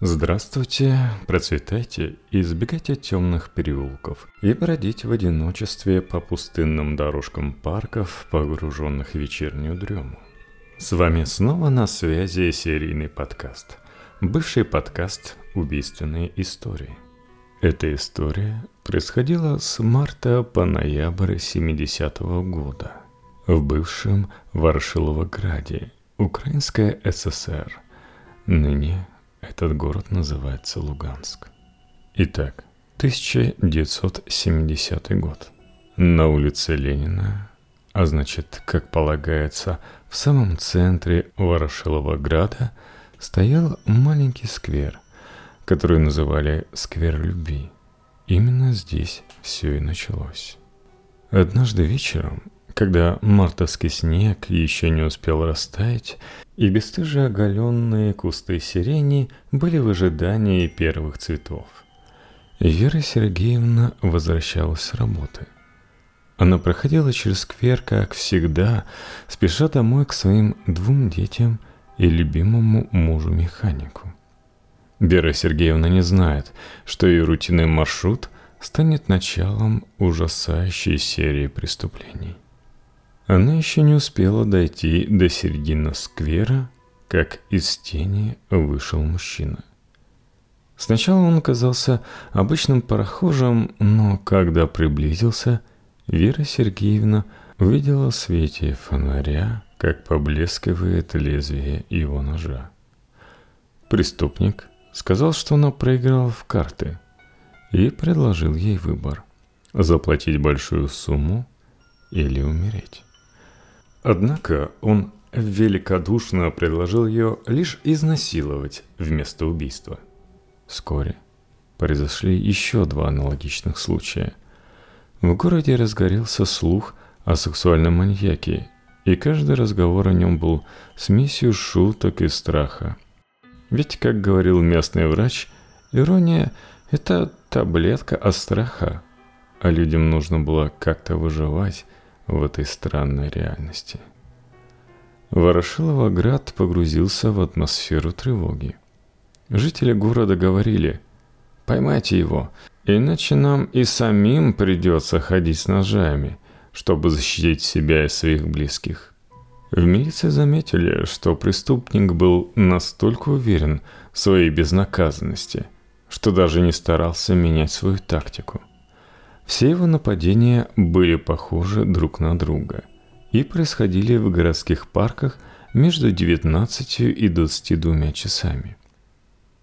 Здравствуйте, процветайте и избегайте темных переулков и бродите в одиночестве по пустынным дорожкам парков, погруженных в вечернюю дрему. С вами снова на связи серийный подкаст. Бывший подкаст «Убийственные истории». Эта история происходила с марта по ноябрь 70-го года в бывшем Ворошиловограде, Украинская ССР, ныне этот город называется Луганск. Итак, 1970 год. На улице Ленина, а значит, как полагается, в самом центре Ворошилова стоял маленький сквер, который называли «Сквер любви». Именно здесь все и началось. Однажды вечером когда мартовский снег еще не успел растаять, и бесстыже оголенные кусты сирени были в ожидании первых цветов. Вера Сергеевна возвращалась с работы. Она проходила через сквер, как всегда, спеша домой к своим двум детям и любимому мужу-механику. Вера Сергеевна не знает, что ее рутинный маршрут станет началом ужасающей серии преступлений. Она еще не успела дойти до середины сквера, как из тени вышел мужчина. Сначала он казался обычным прохожим, но когда приблизился, Вера Сергеевна увидела в свете фонаря, как поблескивает лезвие его ножа. Преступник сказал, что она проиграла в карты, и предложил ей выбор – заплатить большую сумму или умереть. Однако он великодушно предложил ее лишь изнасиловать вместо убийства. Вскоре произошли еще два аналогичных случая. В городе разгорелся слух о сексуальном маньяке, и каждый разговор о нем был смесью шуток и страха. Ведь, как говорил местный врач, ирония – это таблетка от страха, а людям нужно было как-то выживать – в этой странной реальности. Ворошиловоград погрузился в атмосферу тревоги. Жители города говорили «Поймайте его, иначе нам и самим придется ходить с ножами, чтобы защитить себя и своих близких». В милиции заметили, что преступник был настолько уверен в своей безнаказанности, что даже не старался менять свою тактику. Все его нападения были похожи друг на друга и происходили в городских парках между 19 и 22 часами.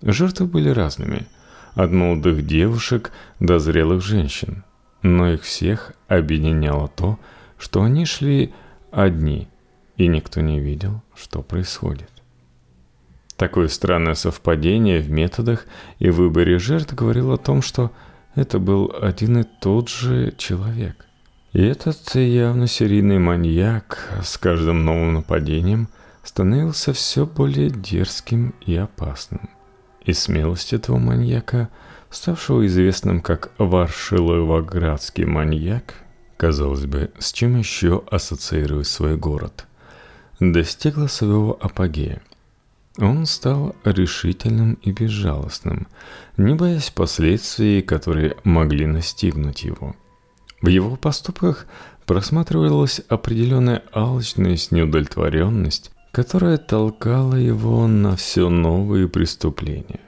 Жертвы были разными, от молодых девушек до зрелых женщин, но их всех объединяло то, что они шли одни, и никто не видел, что происходит. Такое странное совпадение в методах и выборе жертв говорило о том, что – это был один и тот же человек. И этот явно серийный маньяк с каждым новым нападением становился все более дерзким и опасным. И смелость этого маньяка, ставшего известным как Варшиловоградский маньяк, казалось бы, с чем еще ассоциировать свой город, достигла своего апогея – он стал решительным и безжалостным, не боясь последствий, которые могли настигнуть его. В его поступках просматривалась определенная алчность, неудовлетворенность, которая толкала его на все новые преступления.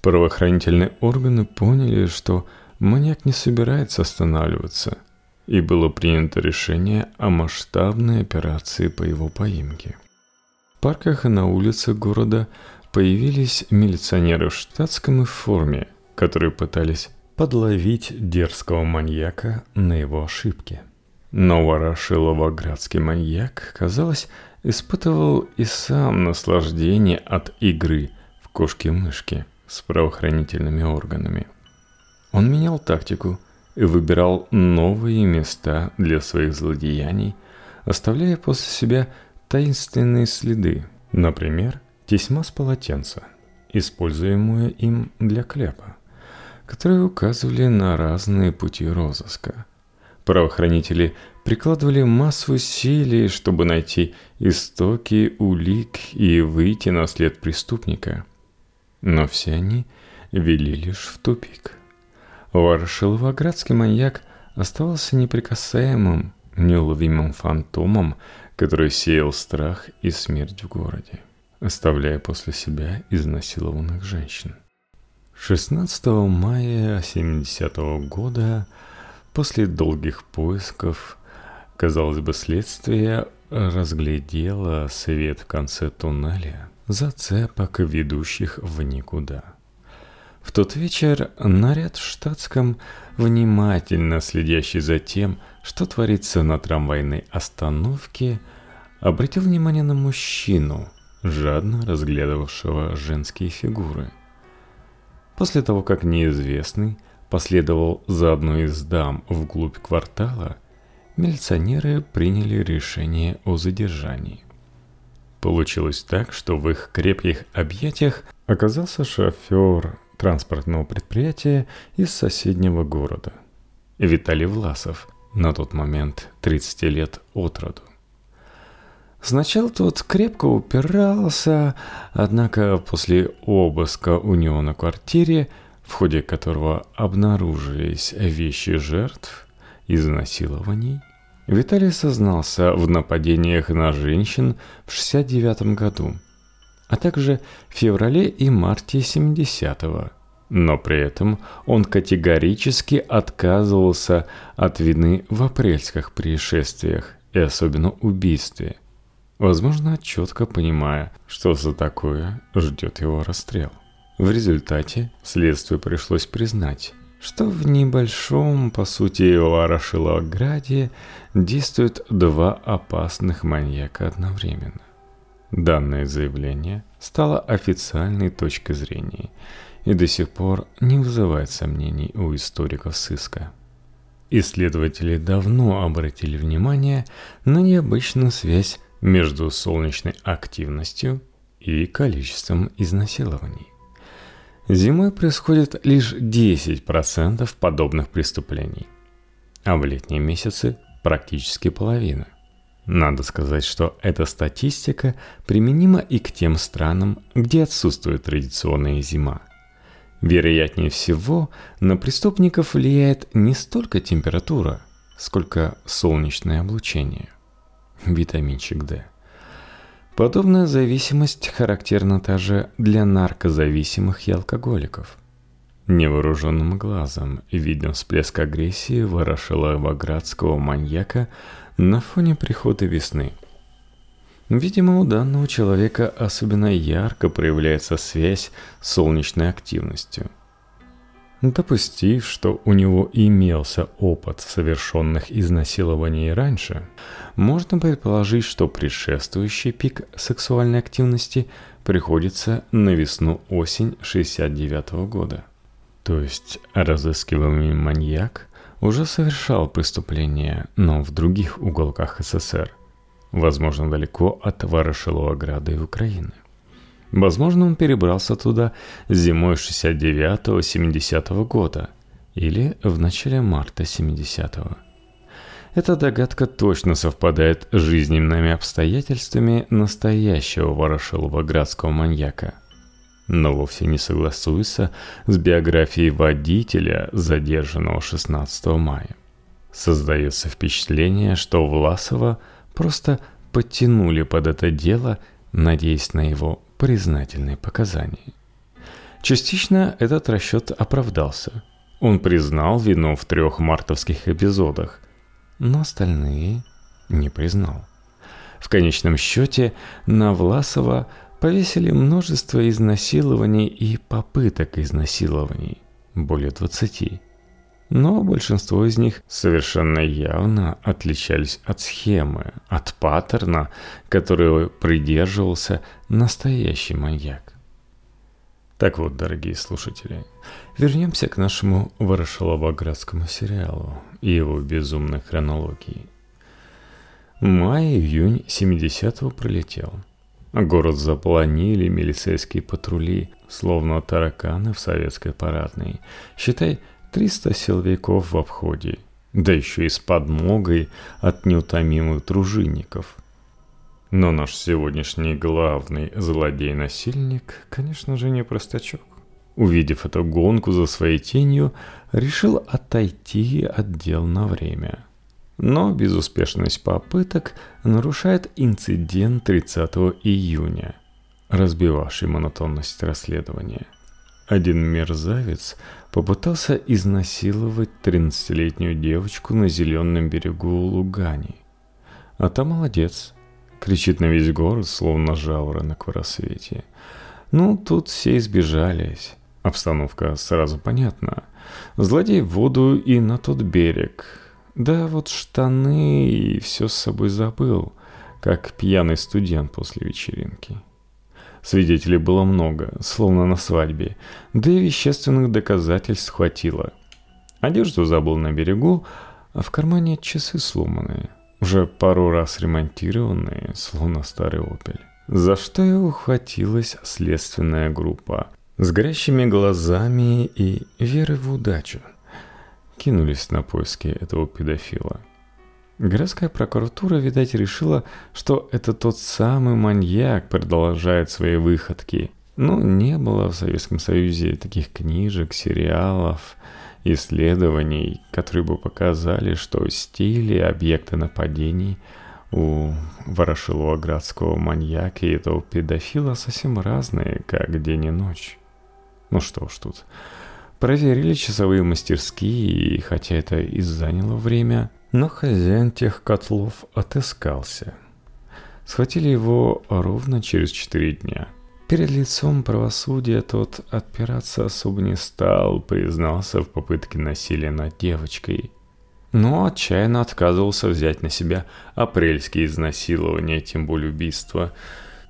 Правоохранительные органы поняли, что маньяк не собирается останавливаться, и было принято решение о масштабной операции по его поимке парках и на улицах города появились милиционеры в штатском и форме, которые пытались подловить дерзкого маньяка на его ошибке. Но Ворошиловоградский маньяк, казалось, испытывал и сам наслаждение от игры в кошки-мышки с правоохранительными органами. Он менял тактику и выбирал новые места для своих злодеяний, оставляя после себя таинственные следы, например, тесьма с полотенца, используемую им для кляпа, которые указывали на разные пути розыска. Правоохранители прикладывали массу усилий, чтобы найти истоки улик и выйти на след преступника. Но все они вели лишь в тупик. Ворошиловоградский маньяк оставался неприкасаемым, неуловимым фантомом, который сеял страх и смерть в городе, оставляя после себя изнасилованных женщин. 16 мая 70 -го года, после долгих поисков, казалось бы, следствие разглядело свет в конце туннеля, зацепок, ведущих в никуда. В тот вечер наряд в штатском, внимательно следящий за тем, что творится на трамвайной остановке, обратил внимание на мужчину, жадно разглядывавшего женские фигуры – После того, как неизвестный последовал за одной из дам вглубь квартала, милиционеры приняли решение о задержании. Получилось так, что в их крепких объятиях оказался шофер транспортного предприятия из соседнего города. Виталий Власов, на тот момент 30 лет от роду. Сначала тот крепко упирался, однако после обыска у него на квартире, в ходе которого обнаружились вещи жертв, изнасилований, Виталий сознался в нападениях на женщин в 69 году, а также в феврале и марте 70-го. Но при этом он категорически отказывался от вины в апрельских происшествиях и особенно убийстве – Возможно, четко понимая, что за такое ждет его расстрел. В результате следствию пришлось признать, что в небольшом, по сути, Ворошиловграде действуют два опасных маньяка одновременно. Данное заявление стало официальной точкой зрения и до сих пор не вызывает сомнений у историков сыска. Исследователи давно обратили внимание на необычную связь между солнечной активностью и количеством изнасилований. Зимой происходит лишь 10% подобных преступлений, а в летние месяцы практически половина. Надо сказать, что эта статистика применима и к тем странам, где отсутствует традиционная зима. Вероятнее всего, на преступников влияет не столько температура, сколько солнечное облучение витаминчик D. Подобная зависимость характерна также для наркозависимых и алкоголиков. Невооруженным глазом виден всплеск агрессии ворошиловоградского маньяка на фоне прихода весны. Видимо, у данного человека особенно ярко проявляется связь с солнечной активностью – Допустив, что у него имелся опыт совершенных изнасилований раньше, можно предположить, что предшествующий пик сексуальной активности приходится на весну-осень 69 -го года. То есть разыскиваемый маньяк уже совершал преступления, но в других уголках СССР, возможно, далеко от Ворошиловограда и Украины. Возможно, он перебрался туда зимой 69-70 года или в начале марта 70-го. Эта догадка точно совпадает с жизненными обстоятельствами настоящего ворошиловоградского маньяка, но вовсе не согласуется с биографией водителя, задержанного 16 мая. Создается впечатление, что Власова просто подтянули под это дело, надеясь на его признательные показания. Частично этот расчет оправдался. Он признал вину в трех мартовских эпизодах, но остальные не признал. В конечном счете на Власова повесили множество изнасилований и попыток изнасилований, более 20. Но большинство из них совершенно явно отличались от схемы, от паттерна, которого придерживался настоящий маньяк. Так вот, дорогие слушатели, вернемся к нашему Ворошиловоградскому сериалу и его безумной хронологии. Май-июнь 70-го пролетел. Город заполонили милицейские патрули, словно тараканы в советской парадной. Считай, 300 силовиков в обходе, да еще и с подмогой от неутомимых дружинников. Но наш сегодняшний главный злодей-насильник, конечно же, не простачок. Увидев эту гонку за своей тенью, решил отойти от дел на время. Но безуспешность попыток нарушает инцидент 30 июня, разбивавший монотонность расследования. Один мерзавец попытался изнасиловать 13-летнюю девочку на зеленом берегу Лугани. А та молодец, кричит на весь город, словно жаворонок в рассвете. Ну, тут все избежались. Обстановка сразу понятна. Злодей в воду и на тот берег. Да вот штаны и все с собой забыл, как пьяный студент после вечеринки. Свидетелей было много, словно на свадьбе, да и вещественных доказательств хватило. Одежду забыл на берегу, а в кармане часы сломанные, уже пару раз ремонтированные, словно старый «Опель». За что и ухватилась следственная группа с горящими глазами и верой в удачу. Кинулись на поиски этого педофила – Городская прокуратура, видать, решила, что это тот самый маньяк продолжает свои выходки. Но не было в Советском Союзе таких книжек, сериалов, исследований, которые бы показали, что стили, объекты нападений у Ворошилова-Градского маньяка и этого педофила совсем разные, как день и ночь. Ну что ж тут. Проверили часовые мастерские, и хотя это и заняло время, но хозяин тех котлов отыскался. Схватили его ровно через четыре дня. Перед лицом правосудия тот отпираться особо не стал, признался в попытке насилия над девочкой. Но отчаянно отказывался взять на себя апрельские изнасилования, тем более убийства.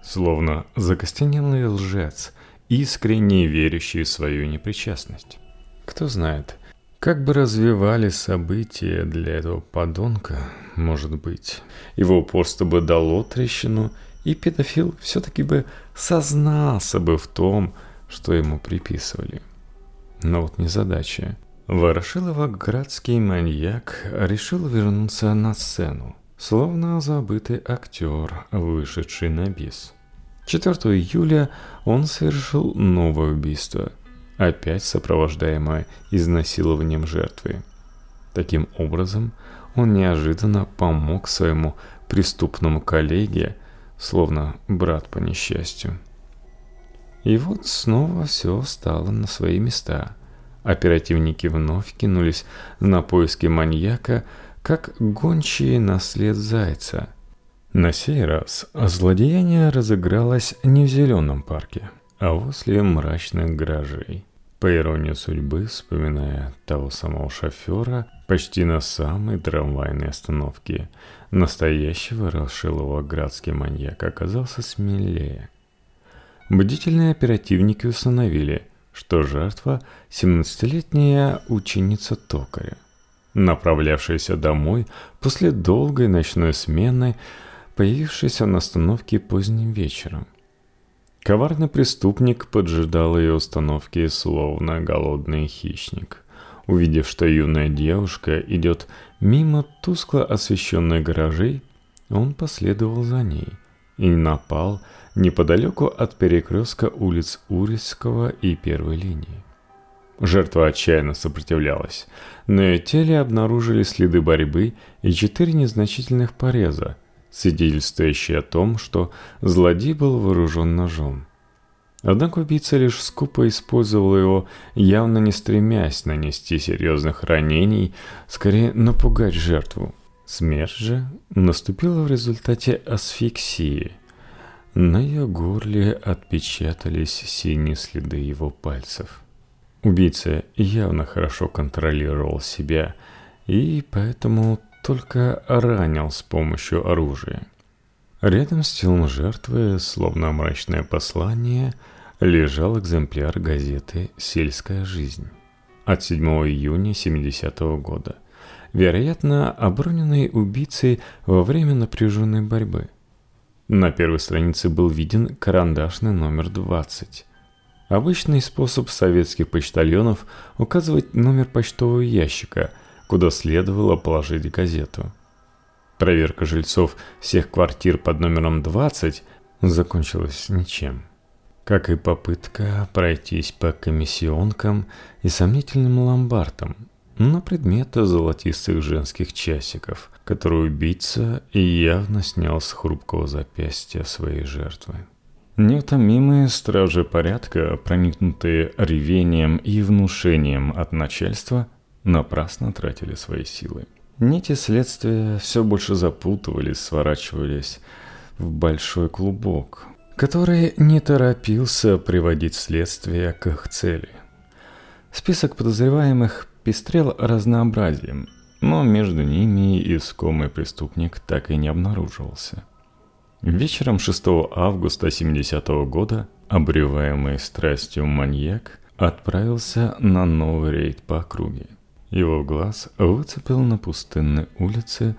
Словно закостенелый лжец, искренне верящий в свою непричастность. Кто знает, как бы развивались события для этого подонка, может быть. Его упорство бы дало трещину, и педофил все-таки бы сознался бы в том, что ему приписывали. Но вот незадача. Ворошилово-градский маньяк решил вернуться на сцену, словно забытый актер, вышедший на бис. 4 июля он совершил новое убийство – опять сопровождаемая изнасилованием жертвы. Таким образом, он неожиданно помог своему преступному коллеге, словно брат по несчастью. И вот снова все стало на свои места. Оперативники вновь кинулись на поиски маньяка, как гончие на след зайца. На сей раз злодеяние разыгралось не в зеленом парке, а возле мрачных гаражей. По иронии судьбы, вспоминая того самого шофера, почти на самой трамвайной остановке, настоящего Рашилова-градский маньяк оказался смелее. Бдительные оперативники установили, что жертва – 17-летняя ученица токаря, направлявшаяся домой после долгой ночной смены, появившаяся на остановке поздним вечером. Коварный преступник поджидал ее установки, словно голодный хищник. Увидев, что юная девушка идет мимо тускло освещенной гаражей, он последовал за ней и напал неподалеку от перекрестка улиц Урицкого и первой линии. Жертва отчаянно сопротивлялась. На ее теле обнаружили следы борьбы и четыре незначительных пореза – свидетельствующий о том, что злодей был вооружен ножом. Однако убийца лишь скупо использовал его, явно не стремясь нанести серьезных ранений, скорее напугать жертву. Смерть же наступила в результате асфиксии. На ее горле отпечатались синие следы его пальцев. Убийца явно хорошо контролировал себя, и поэтому только ранил с помощью оружия. Рядом с телом жертвы, словно мрачное послание, лежал экземпляр газеты «Сельская жизнь» от 7 июня 70 -го года, вероятно, оброненной убийцей во время напряженной борьбы. На первой странице был виден карандашный номер 20. Обычный способ советских почтальонов указывать номер почтового ящика – куда следовало положить газету. Проверка жильцов всех квартир под номером 20 закончилась ничем. Как и попытка пройтись по комиссионкам и сомнительным ломбардам на предмет золотистых женских часиков, которые убийца явно снял с хрупкого запястья своей жертвы. Неутомимые стражи порядка, проникнутые ревением и внушением от начальства, напрасно тратили свои силы. Нити следствия все больше запутывались, сворачивались в большой клубок, который не торопился приводить следствие к их цели. Список подозреваемых пестрел разнообразием, но между ними искомый преступник так и не обнаруживался. Вечером 6 августа 70 -го года обреваемый страстью маньяк отправился на новый рейд по округе. Его глаз выцепил на пустынной улице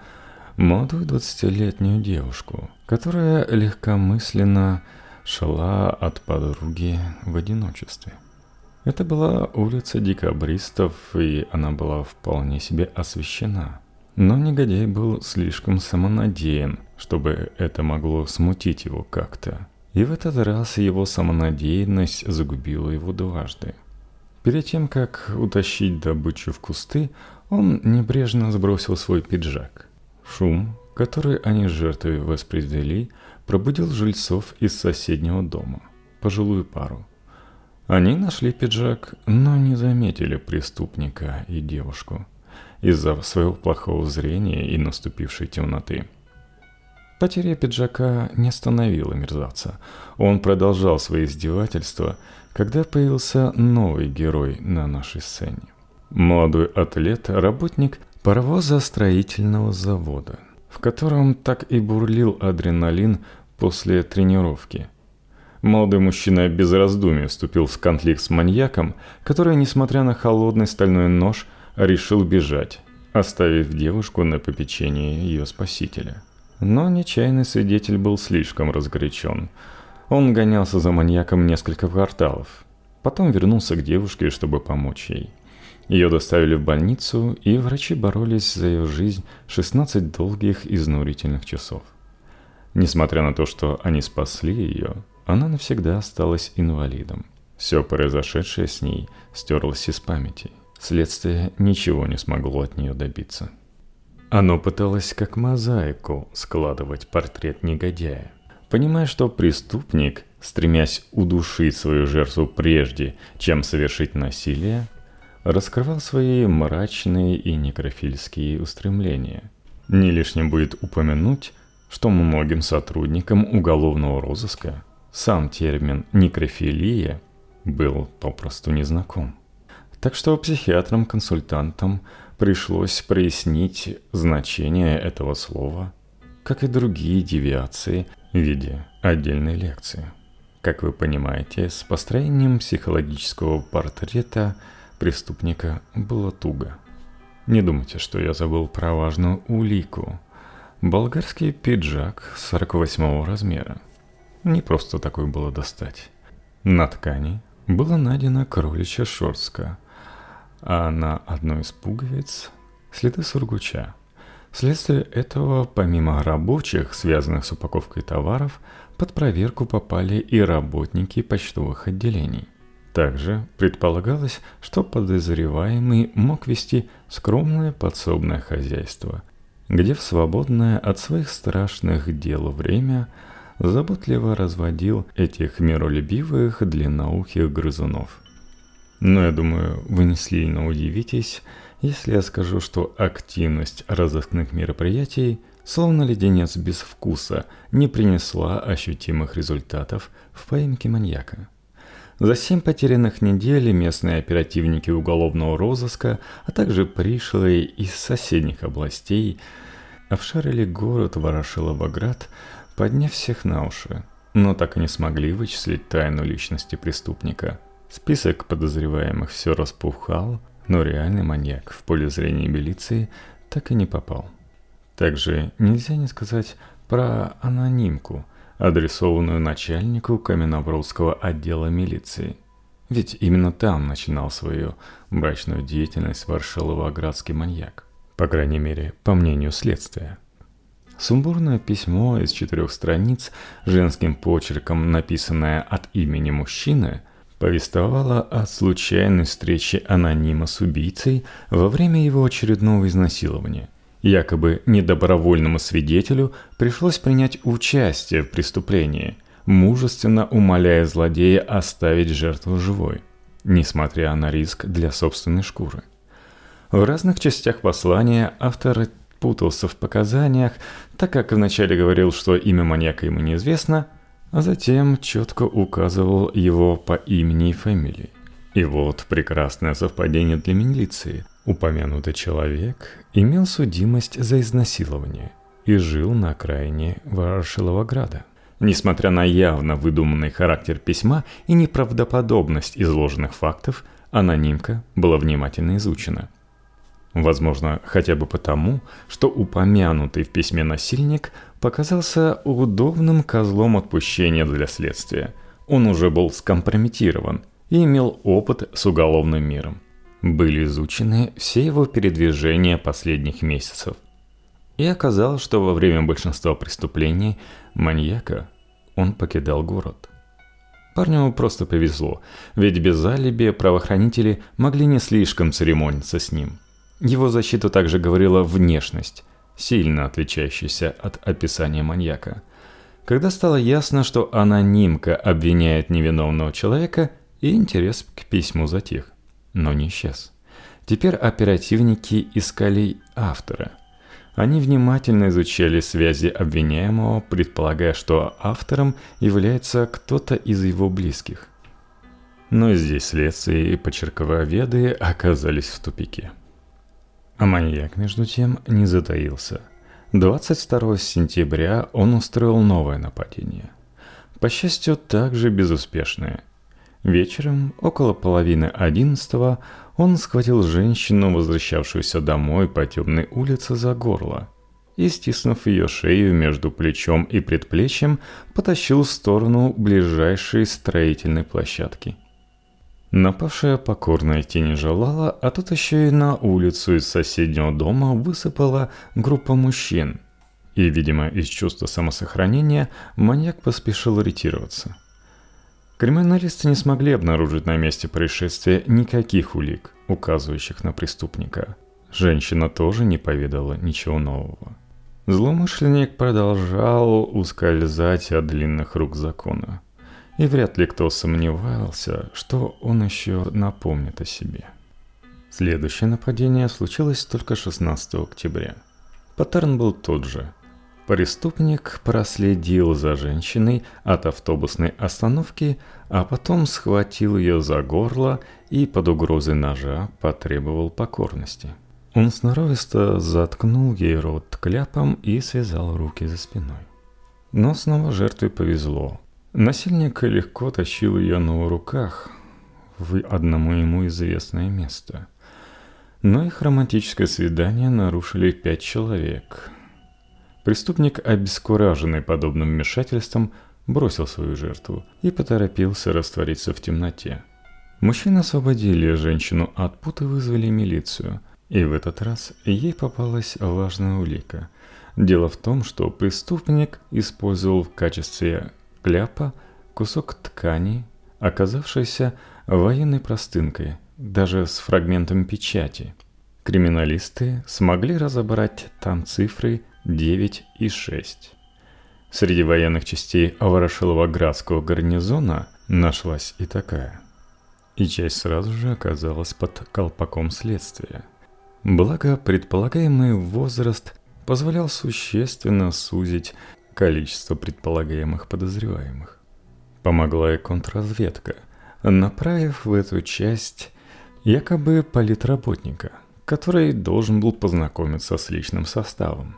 молодую двадцатилетнюю девушку, которая легкомысленно шла от подруги в одиночестве. Это была улица декабристов, и она была вполне себе освещена. Но негодяй был слишком самонадеян, чтобы это могло смутить его как-то. И в этот раз его самонадеянность загубила его дважды – Перед тем, как утащить добычу в кусты, он небрежно сбросил свой пиджак. Шум, который они с жертвой воспроизвели, пробудил жильцов из соседнего дома, пожилую пару. Они нашли пиджак, но не заметили преступника и девушку из-за своего плохого зрения и наступившей темноты. Потеря пиджака не остановила мерзавца. Он продолжал свои издевательства – когда появился новый герой на нашей сцене. Молодой атлет, работник паровозостроительного завода, в котором так и бурлил адреналин после тренировки. Молодой мужчина без раздумий вступил в конфликт с маньяком, который, несмотря на холодный стальной нож, решил бежать, оставив девушку на попечении ее спасителя. Но нечаянный свидетель был слишком разгорячен – он гонялся за маньяком несколько кварталов. Потом вернулся к девушке, чтобы помочь ей. Ее доставили в больницу, и врачи боролись за ее жизнь 16 долгих изнурительных часов. Несмотря на то, что они спасли ее, она навсегда осталась инвалидом. Все произошедшее с ней стерлось из памяти. Следствие ничего не смогло от нее добиться. Оно пыталось как мозаику складывать портрет негодяя. Понимая, что преступник, стремясь удушить свою жертву прежде, чем совершить насилие, раскрывал свои мрачные и некрофильские устремления. Не лишним будет упомянуть, что многим сотрудникам уголовного розыска сам термин «некрофилия» был попросту незнаком. Так что психиатрам-консультантам пришлось прояснить значение этого слова, как и другие девиации в виде отдельной лекции. Как вы понимаете, с построением психологического портрета преступника было туго. Не думайте, что я забыл про важную улику. Болгарский пиджак 48 размера. Не просто такой было достать. На ткани было найдено кроличья шерстка, а на одной из пуговиц следы сургуча – Вследствие этого, помимо рабочих, связанных с упаковкой товаров, под проверку попали и работники почтовых отделений. Также предполагалось, что подозреваемый мог вести скромное подсобное хозяйство, где в свободное от своих страшных дел время заботливо разводил этих миролюбивых длинноухих грызунов. Но я думаю, вы не сильно удивитесь, если я скажу, что активность разыскных мероприятий, словно леденец без вкуса, не принесла ощутимых результатов в поимке маньяка. За семь потерянных недель местные оперативники уголовного розыска, а также пришлые из соседних областей, обшарили город Ворошиловоград, подняв всех на уши, но так и не смогли вычислить тайну личности преступника. Список подозреваемых все распухал, но реальный маньяк в поле зрения милиции так и не попал. Также нельзя не сказать про анонимку, адресованную начальнику Каменобродского отдела милиции. Ведь именно там начинал свою брачную деятельность Варшилово-Оградский маньяк. По крайней мере, по мнению следствия. Сумбурное письмо из четырех страниц, женским почерком написанное от имени мужчины, повествовало о случайной встрече анонима с убийцей во время его очередного изнасилования. Якобы недобровольному свидетелю пришлось принять участие в преступлении, мужественно умоляя злодея оставить жертву живой, несмотря на риск для собственной шкуры. В разных частях послания автор путался в показаниях, так как вначале говорил, что имя маньяка ему неизвестно, а затем четко указывал его по имени и фамилии. И вот прекрасное совпадение для милиции. Упомянутый человек имел судимость за изнасилование и жил на окраине Ворошиловограда. Несмотря на явно выдуманный характер письма и неправдоподобность изложенных фактов, анонимка была внимательно изучена – Возможно, хотя бы потому, что упомянутый в письме насильник показался удобным козлом отпущения для следствия. Он уже был скомпрометирован и имел опыт с уголовным миром. Были изучены все его передвижения последних месяцев. И оказалось, что во время большинства преступлений маньяка он покидал город. Парню просто повезло, ведь без алиби правоохранители могли не слишком церемониться с ним – его защиту также говорила внешность, сильно отличающаяся от описания маньяка. Когда стало ясно, что анонимка обвиняет невиновного человека, интерес к письму затих, но не исчез. Теперь оперативники искали автора. Они внимательно изучали связи обвиняемого, предполагая, что автором является кто-то из его близких. Но здесь следствие и почеркововеды оказались в тупике. А маньяк, между тем, не затаился. 22 сентября он устроил новое нападение. По счастью, также безуспешное. Вечером, около половины одиннадцатого, он схватил женщину, возвращавшуюся домой по темной улице, за горло и, стиснув ее шею между плечом и предплечьем, потащил в сторону ближайшей строительной площадки – Напавшая покорно идти не желала, а тут еще и на улицу из соседнего дома высыпала группа мужчин. И, видимо, из чувства самосохранения маньяк поспешил ретироваться. Криминалисты не смогли обнаружить на месте происшествия никаких улик, указывающих на преступника. Женщина тоже не поведала ничего нового. Злоумышленник продолжал ускользать от длинных рук закона – и вряд ли кто сомневался, что он еще напомнит о себе. Следующее нападение случилось только 16 октября. Паттерн был тот же. Преступник проследил за женщиной от автобусной остановки, а потом схватил ее за горло и под угрозой ножа потребовал покорности. Он сноровисто заткнул ей рот кляпом и связал руки за спиной. Но снова жертве повезло. Насильник легко тащил ее на руках в одному ему известное место. Но их романтическое свидание нарушили пять человек. Преступник, обескураженный подобным вмешательством, бросил свою жертву и поторопился раствориться в темноте. Мужчины освободили женщину от пут и вызвали милицию. И в этот раз ей попалась важная улика. Дело в том, что преступник использовал в качестве кляпа кусок ткани, оказавшийся военной простынкой, даже с фрагментом печати. Криминалисты смогли разобрать там цифры 9 и 6. Среди военных частей Ворошилова-Градского гарнизона нашлась и такая. И часть сразу же оказалась под колпаком следствия. Благо, предполагаемый возраст позволял существенно сузить количество предполагаемых подозреваемых. Помогла и контрразведка, направив в эту часть якобы политработника, который должен был познакомиться с личным составом.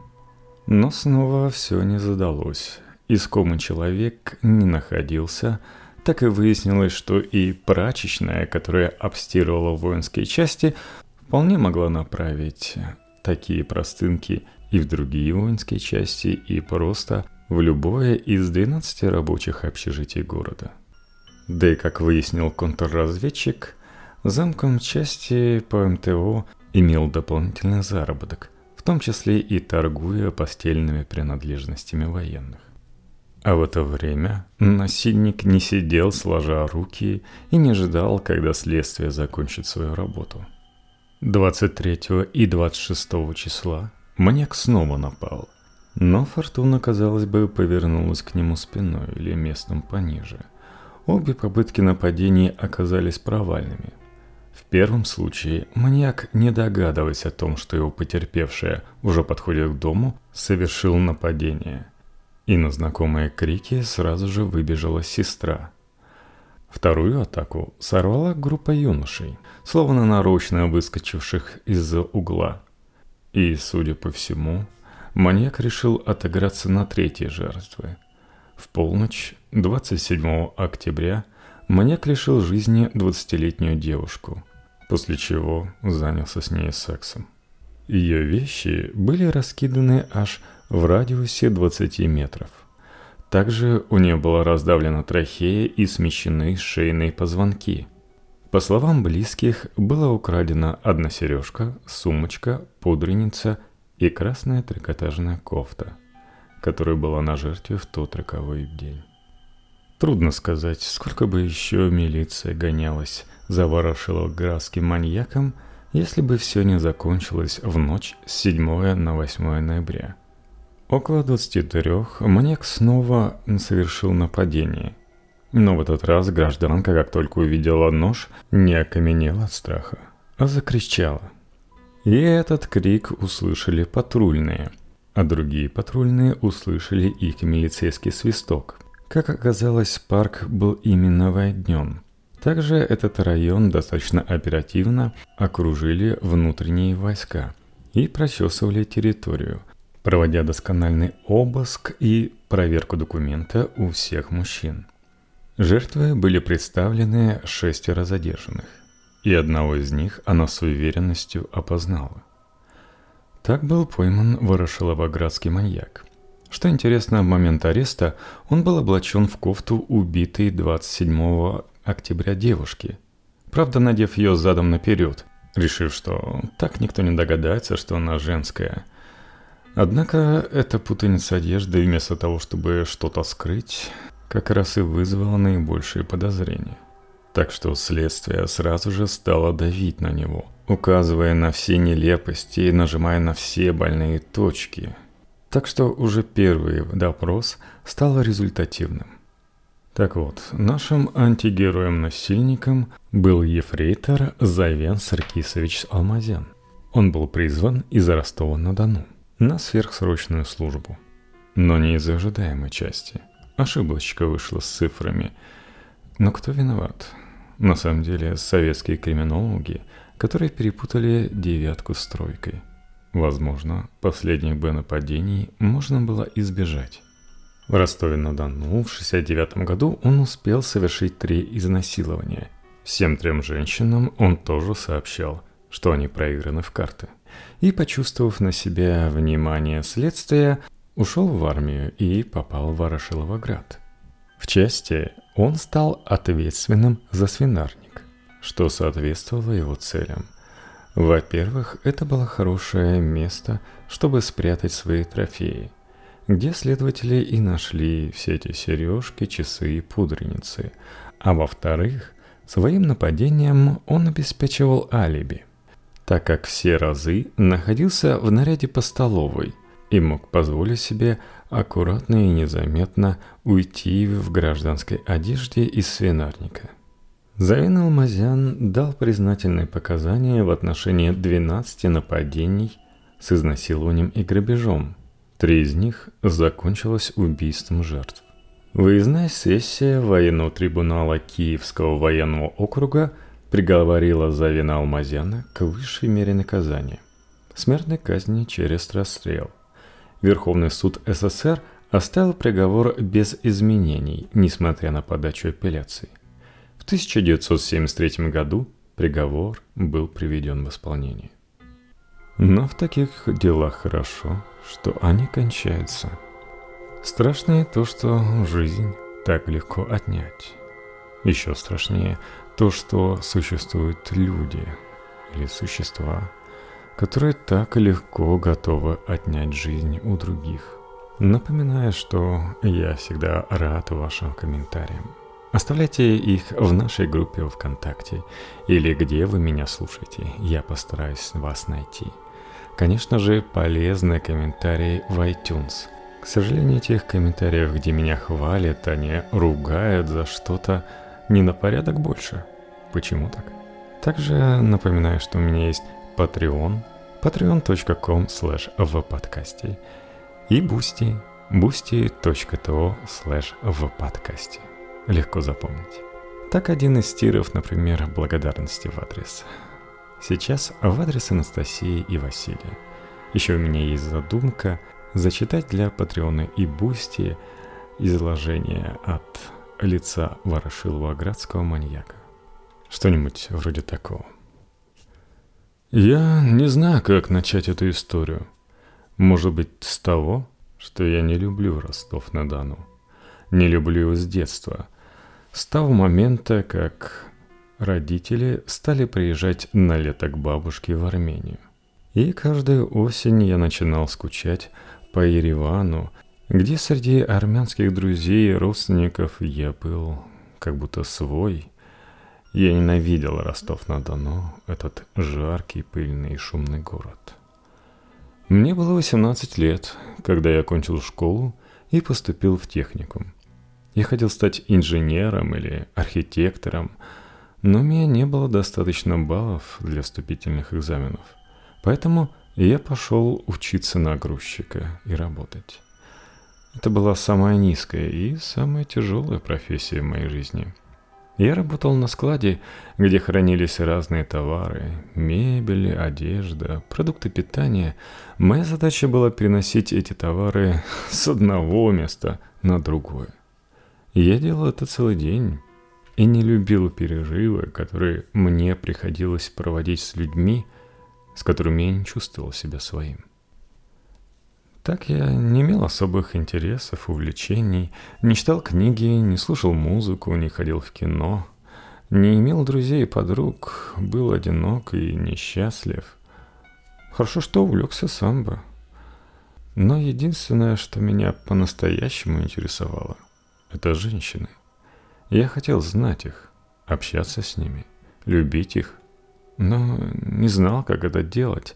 Но снова все не задалось. Искомый человек не находился, так и выяснилось, что и прачечная, которая обстирывала воинские части, вполне могла направить такие простынки и в другие воинские части, и просто в любое из 12 рабочих общежитий города. Да и, как выяснил контрразведчик, замком части по МТО имел дополнительный заработок в том числе и торгуя постельными принадлежностями военных. А в это время насильник не сидел сложа руки и не ждал, когда следствие закончит свою работу. 23 и 26 числа маньяк снова напал, но фортуна, казалось бы, повернулась к нему спиной или местом пониже. Обе попытки нападений оказались провальными. В первом случае маньяк, не догадываясь о том, что его потерпевшая уже подходит к дому, совершил нападение – и на знакомые крики сразу же выбежала сестра. Вторую атаку сорвала группа юношей, словно нарочно выскочивших из-за угла. И, судя по всему, маньяк решил отыграться на третьей жертве. В полночь 27 октября маньяк лишил жизни 20-летнюю девушку, после чего занялся с ней сексом. Ее вещи были раскиданы аж в радиусе 20 метров. Также у нее была раздавлена трахея и смещены шейные позвонки. По словам близких, была украдена одна сережка, сумочка, пудреница и красная трикотажная кофта, которая была на жертве в тот роковой день. Трудно сказать, сколько бы еще милиция гонялась за Ворошиловградским маньяком, если бы все не закончилось в ночь с 7 на 8 ноября – Около 23 маньяк снова совершил нападение. Но в этот раз гражданка, как только увидела нож, не окаменела от страха, а закричала. И этот крик услышали патрульные, а другие патрульные услышали их милицейский свисток. Как оказалось, парк был именно войднен. Также этот район достаточно оперативно окружили внутренние войска и прочесывали территорию – проводя доскональный обыск и проверку документа у всех мужчин. Жертвы были представлены шестеро задержанных, и одного из них она с уверенностью опознала. Так был пойман Ворошиловоградский маньяк. Что интересно, в момент ареста он был облачен в кофту убитой 27 октября девушки, правда надев ее задом наперед, решив, что так никто не догадается, что она женская – Однако эта путаница одежды, вместо того, чтобы что-то скрыть, как раз и вызвала наибольшие подозрения. Так что следствие сразу же стало давить на него, указывая на все нелепости и нажимая на все больные точки. Так что уже первый допрос стал результативным. Так вот, нашим антигероем-насильником был ефрейтор Завен Саркисович Алмазян. Он был призван из Ростова-на-Дону на сверхсрочную службу. Но не из ожидаемой части. Ошибочка вышла с цифрами. Но кто виноват? На самом деле советские криминологи, которые перепутали девятку с тройкой. Возможно, последних бы нападений можно было избежать. В Ростове-на-Дону в 69 году он успел совершить три изнасилования. Всем трем женщинам он тоже сообщал, что они проиграны в карты и, почувствовав на себя внимание следствия, ушел в армию и попал в Ворошиловоград. В части он стал ответственным за свинарник, что соответствовало его целям. Во-первых, это было хорошее место, чтобы спрятать свои трофеи, где следователи и нашли все эти сережки, часы и пудреницы. А во-вторых, своим нападением он обеспечивал алиби – так как все разы находился в наряде по столовой и мог позволить себе аккуратно и незаметно уйти в гражданской одежде из свинарника. Завин Алмазян дал признательные показания в отношении 12 нападений с изнасилованием и грабежом. Три из них закончилось убийством жертв. Выездная сессия военного трибунала Киевского военного округа – приговорила Завина Алмазяна к высшей мере наказания – смертной казни через расстрел. Верховный суд СССР оставил приговор без изменений, несмотря на подачу апелляции. В 1973 году приговор был приведен в исполнение. Но в таких делах хорошо, что они кончаются. Страшнее то, что жизнь так легко отнять. Еще страшнее то, что существуют люди или существа, которые так легко готовы отнять жизнь у других. Напоминаю, что я всегда рад вашим комментариям. Оставляйте их в нашей группе ВКонтакте или где вы меня слушаете. Я постараюсь вас найти. Конечно же, полезные комментарии в iTunes. К сожалению, этих комментариев, где меня хвалят, они ругают за что-то не на порядок больше. Почему так? Также напоминаю, что у меня есть Patreon, patreon.com slash подкасте и Boosty, boosty.to slash подкасте. Легко запомнить. Так один из tier ов, например, благодарности в адрес. Сейчас в адрес Анастасии и Василия. Еще у меня есть задумка зачитать для Patreon а и Boosty изложение от лица Ворошилова-Градского маньяка. Что-нибудь вроде такого. Я не знаю, как начать эту историю. Может быть, с того, что я не люблю Ростов-на-Дону. Не люблю его с детства. С того момента, как родители стали приезжать на лето к бабушке в Армению. И каждую осень я начинал скучать по Еревану, где среди армянских друзей и родственников я был как будто свой – я ненавидел Ростов-на-Дону, этот жаркий, пыльный и шумный город. Мне было 18 лет, когда я окончил школу и поступил в техникум. Я хотел стать инженером или архитектором, но у меня не было достаточно баллов для вступительных экзаменов. Поэтому я пошел учиться на грузчика и работать. Это была самая низкая и самая тяжелая профессия в моей жизни – я работал на складе, где хранились разные товары, мебель, одежда, продукты питания. Моя задача была переносить эти товары с одного места на другое. Я делал это целый день и не любил переживы, которые мне приходилось проводить с людьми, с которыми я не чувствовал себя своим. Так я не имел особых интересов, увлечений, не читал книги, не слушал музыку, не ходил в кино, не имел друзей и подруг, был одинок и несчастлив. Хорошо, что увлекся самбо. Но единственное, что меня по-настоящему интересовало, это женщины. Я хотел знать их, общаться с ними, любить их, но не знал, как это делать.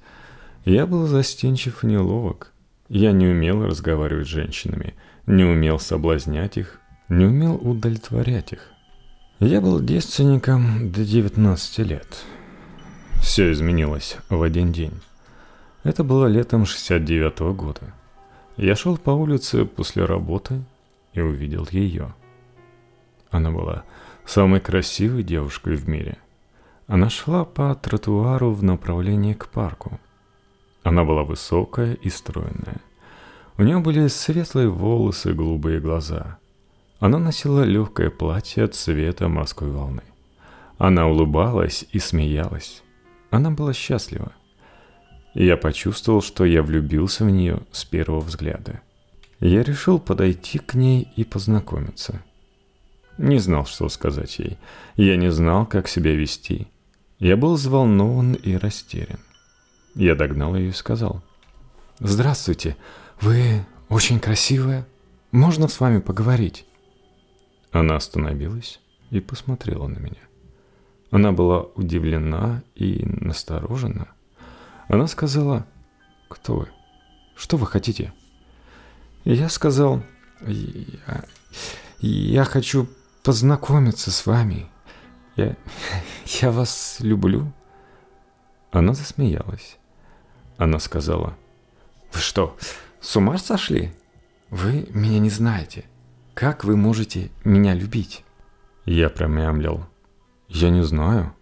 Я был застенчив и неловок. Я не умел разговаривать с женщинами, не умел соблазнять их, не умел удовлетворять их. Я был девственником до 19 лет. Все изменилось в один день. Это было летом 69 -го года. Я шел по улице после работы и увидел ее. Она была самой красивой девушкой в мире. Она шла по тротуару в направлении к парку – она была высокая и стройная. У нее были светлые волосы и голубые глаза. Она носила легкое платье цвета морской волны. Она улыбалась и смеялась. Она была счастлива. Я почувствовал, что я влюбился в нее с первого взгляда. Я решил подойти к ней и познакомиться. Не знал, что сказать ей. Я не знал, как себя вести. Я был взволнован и растерян. Я догнал ее и сказал. «Здравствуйте, вы очень красивая. Можно с вами поговорить?» Она остановилась и посмотрела на меня. Она была удивлена и насторожена. Она сказала, «Кто вы? Что вы хотите?» Я сказал, «Я, я хочу познакомиться с вами. Я, я вас люблю». Она засмеялась. Она сказала, «Вы что, с ума сошли? Вы меня не знаете. Как вы можете меня любить?» Я промямлил. «Я не знаю.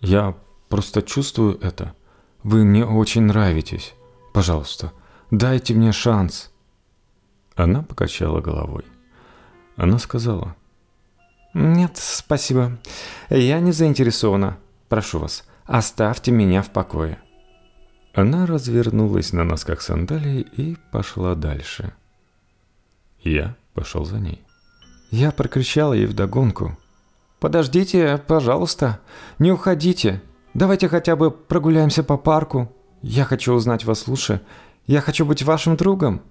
Я просто чувствую это. Вы мне очень нравитесь. Пожалуйста, дайте мне шанс». Она покачала головой. Она сказала, «Нет, спасибо. Я не заинтересована. Прошу вас, оставьте меня в покое». Она развернулась на носках сандалии и пошла дальше. Я пошел за ней. Я прокричал ей вдогонку. «Подождите, пожалуйста, не уходите. Давайте хотя бы прогуляемся по парку. Я хочу узнать вас лучше. Я хочу быть вашим другом.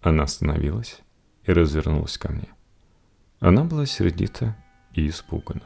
Она остановилась и развернулась ко мне. Она была сердита и испугана.